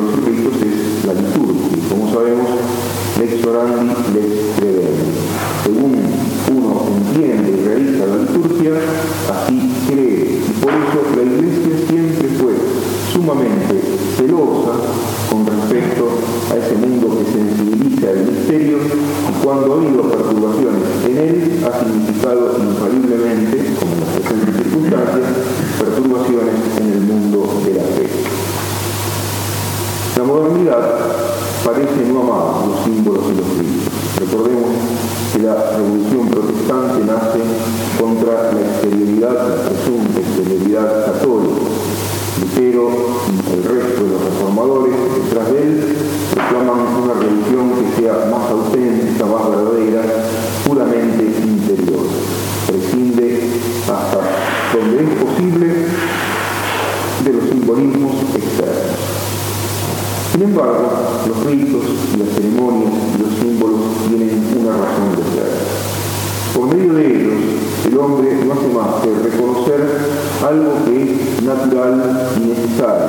y ritos es la liturgia. Como sabemos, lex orandi, lex credendi. Según uno entiende y realiza la liturgia, así cree. Y por eso la Iglesia siempre fue sumamente celosa con respecto a ese mundo que sensibiliza el misterio y cuando ha habido perturbaciones en él ha significado infaliblemente, como en las presentes circunstancias, perturbaciones en el mundo de la fe. La modernidad no amar los símbolos y los ritos. Recordemos que la revolución protestante nace contra la exterioridad, la presunta exterioridad católica. Lutero y el resto de los reformadores detrás de él reclaman una religión que sea más auténtica, más verdadera, embargo, los ritos y las ceremonias y los símbolos tienen una razón de ser. Por medio de ellos, el hombre no hace más que reconocer algo que es natural y necesario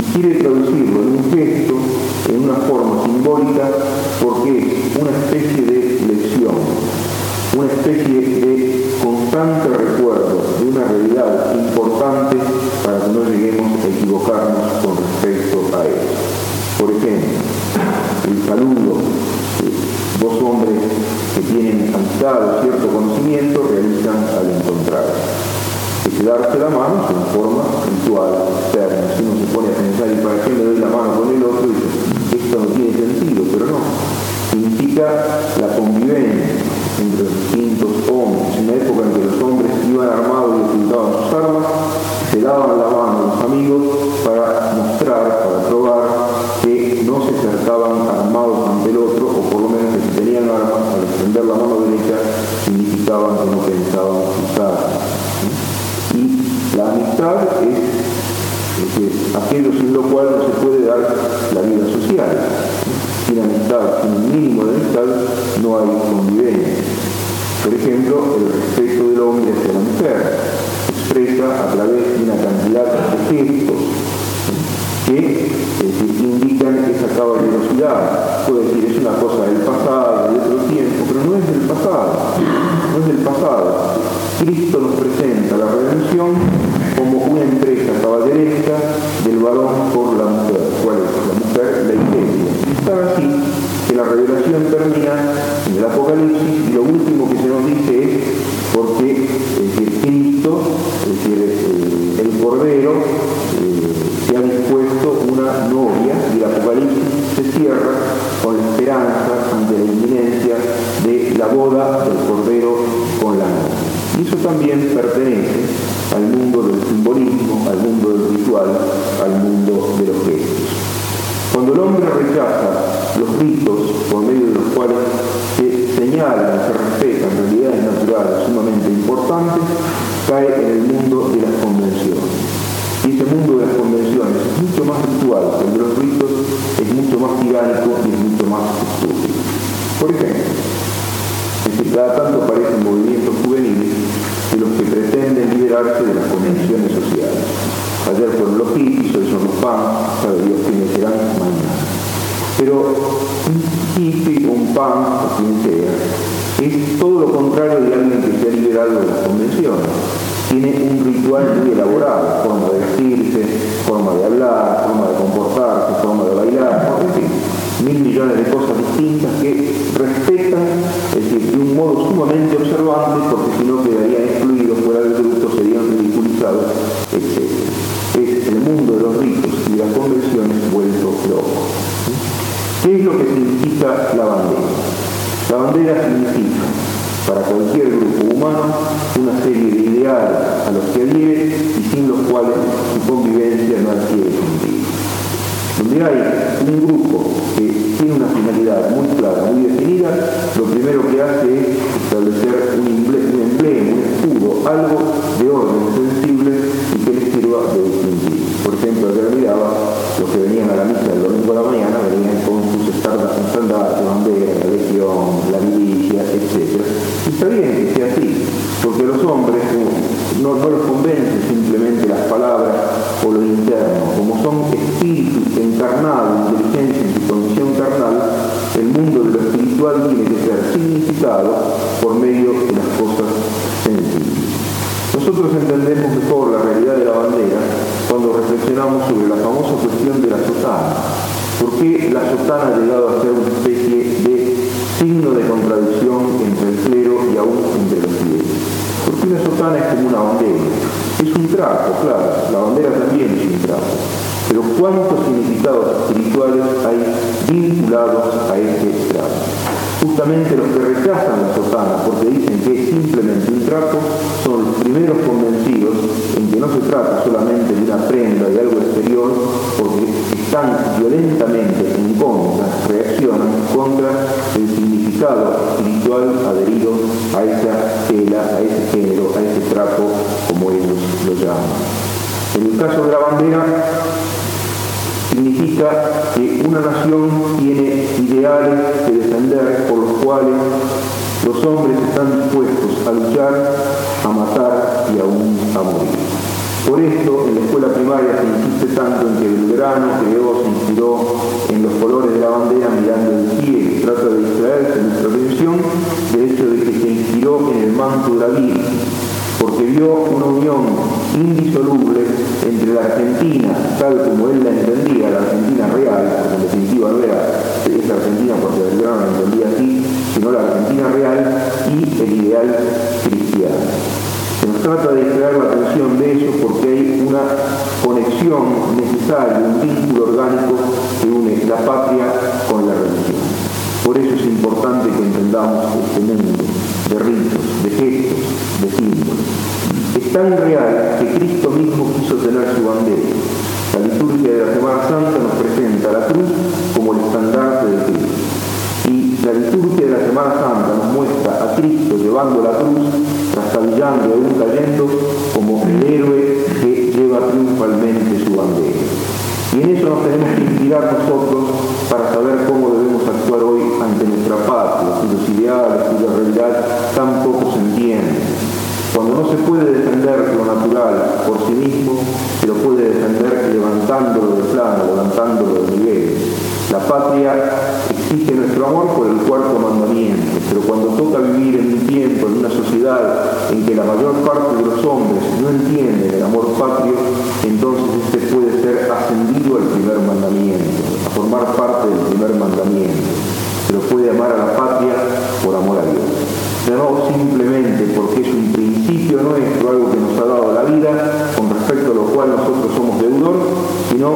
y quiere traducirlo en un gesto, en una forma simbólica, porque es una especie de lección, una especie de constante recuerdo de una realidad importante dos hombres que tienen amistad o cierto conocimiento realizan al encontrarse. Es darse la mano una forma ritual, ejemplo, el respeto del hombre hacia la mujer expresa a través de una cantidad de gestos que indican esa caballerosidad. Puede decir, es una cosa del pasado, de otro tiempo, pero no es del pasado, no es del pasado. Cristo nos presenta la redención como una empresa caballeresca del varón por la mujer. ¿Cuál es? La mujer, la iglesia. Y está así que la revelación termina en el Apocalipsis y lo último que se nos dice es porque es decir, eh, el Cordero, eh, se ha dispuesto una novia y el Apocalipsis se cierra con la esperanza ante la inminencia de la boda del Cordero con la novia. Y eso también pertenece al mundo del simbolismo, al mundo del ritual, al mundo de los gestos. Cuando el hombre rechaza ritos por medio de los cuales se señalan, se respetan realidades naturales sumamente importantes, cae en el mundo de las convenciones. Y ese mundo de las convenciones es mucho más ritual que el de los ritos, es mucho más tiránico y es mucho más estúpido. Por ejemplo, es que cada tanto aparecen movimientos juveniles de los que pretenden liberarse de las convenciones sociales. Ayer fueron los hippies, hoy son los pan, sabe Dios quiénes serán mañana. Pero un pan, o quien sea, es todo lo contrario de alguien que se ha liberado de las convenciones. Tiene un ritual muy elaborado, forma de vestirse, forma de hablar, forma de comportarse, forma de bailar, en fin, mil millones de cosas distintas que respetan, es decir, de un modo sumamente observante, porque si no quedarían excluidos fuera del grupo, serían ridiculizados, etc. Es el mundo de los ritos y las convenciones vuelve bandera significa para cualquier grupo humano una serie de ideales a los que adhiere y sin los cuales su convivencia no adquiere sentido. Donde hay un grupo que tiene una finalidad muy clara, muy definida, lo primero que hace es establecer un emblema, un escudo, algo de orden sensible y que les sirva de distintivo. Por ejemplo, ayer miraba los que venían a la misa el domingo a la mañana, venían con estandartes, banderas, la milicia, etc. Y está bien que sea así, porque los hombres no, no los convence simplemente las palabras o lo interno, como son espíritus encarnados, inteligencia en su condición carnal, el mundo de lo espiritual tiene que ser significado claro, la bandera también es un trapo. Pero ¿cuántos significados espirituales hay vinculados a este trapo? Justamente los que rechazan la sotana porque dicen que es simplemente un trapo son los primeros convencidos en que no se trata solamente de una prenda, de algo exterior, porque están violentamente en contra, reaccionan contra el significado espiritual adherido a esa tela, a ese género, a ese trapo, En el caso de la bandera, significa que una nación tiene ideales que defender por los cuales los hombres están dispuestos a luchar, a matar y aún a morir. Por esto, en la escuela primaria se insiste tanto en que Belgrano creó, se inspiró en los colores de la bandera mirando el cielo. Trata de distraerse nuestra atención del hecho de que se inspiró en el manto de la Virgen porque vio una unión indisoluble entre la Argentina, tal como él la entendía, la Argentina real, porque en definitiva no era esa Argentina porque Belgrano la entendía así, sino la Argentina real y el ideal cristiano. Se nos trata de extraer la atención de eso porque hay una conexión necesaria, un vínculo orgánico que une la patria con la religión. Por eso es importante que entendamos este mundo de ritos, de gestos, de símbolos. Tan real que Cristo mismo quiso tener su bandera. La liturgia de la Semana Santa nos presenta la cruz como el estandarte de Cristo. Y la liturgia de la Semana Santa nos muestra a Cristo llevando la cruz, trastabillando y aún cayendo como el héroe que lleva triunfalmente su bandera. Y en eso nos tenemos que inspirar nosotros para saber cómo debemos actuar hoy ante nuestra patria, cuyos ideales, cuya realidad. Cuando no se puede defender lo natural por sí mismo, se lo puede defender levantándolo de plano, levantándolo de nivel. La patria exige nuestro amor por el cuarto mandamiento, pero cuando toca vivir en un tiempo, en una sociedad en que la mayor parte de los hombres no entienden el amor patrio, entonces este puede ser ascendido al primer mandamiento, a formar parte del primer mandamiento, pero puede amar a la patria por amor a Dios. No simplemente porque cual nosotros somos deudor, sino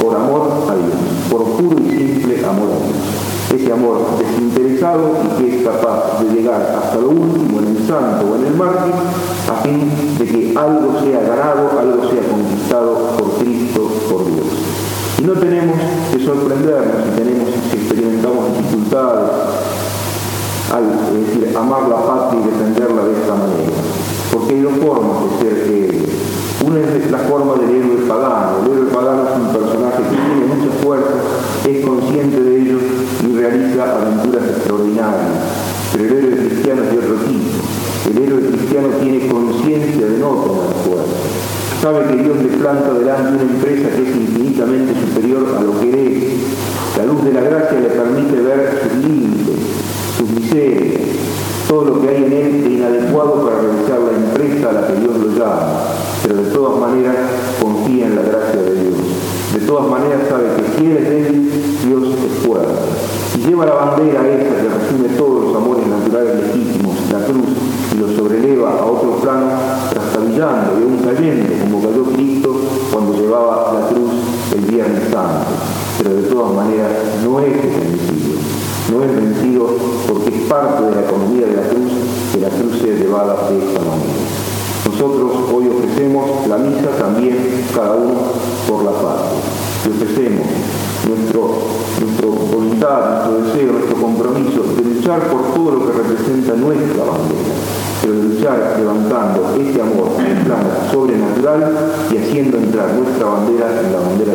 por amor a Dios, por puro y simple amor a Dios. Ese amor desinteresado y que es capaz de llegar hasta lo último en el santo o en el mártir, a fin de que algo sea ganado, algo sea conquistado por Cristo, por Dios. Y no tenemos que sorprendernos si tenemos, si experimentamos dificultades al decir, amar la patria y defenderla de esta manera. Porque hay dos formas de ser héroe. Una es la forma del héroe pagano. El héroe pagano es un personaje que tiene mucha fuerza, es consciente de ello y realiza aventuras extraordinarias. Pero el héroe cristiano es de otro tipo. El héroe cristiano tiene conciencia de no tener fuerza. Sabe que Dios le planta delante una empresa que es infinitamente superior a lo que es. La luz de la gracia le permite ver sus límites, sus miserias, todo lo que hay en él de inadecuado para realizar la empresa a la que Dios lo llama, pero de todas maneras confía en la gracia de Dios. De todas maneras sabe que si él es débil, Dios es fuerte. Y lleva la bandera esa que resume todos los amores naturales legítimos, la cruz, y lo sobreleva a otro plano, trastabillando y aún cayendo, como cayó Cristo cuando llevaba la cruz el Viernes Santo. Pero de todas maneras no es ese no es vencido porque es parte de la economía de la cruz que la cruz sea llevada de manera. Nosotros hoy ofrecemos la misa también, cada uno por la parte. Y ofrecemos nuestro, nuestra voluntad, nuestro deseo, nuestro compromiso de luchar por todo lo que representa nuestra bandera, pero de luchar levantando este amor en plano sobrenatural y haciendo entrar nuestra bandera en la bandera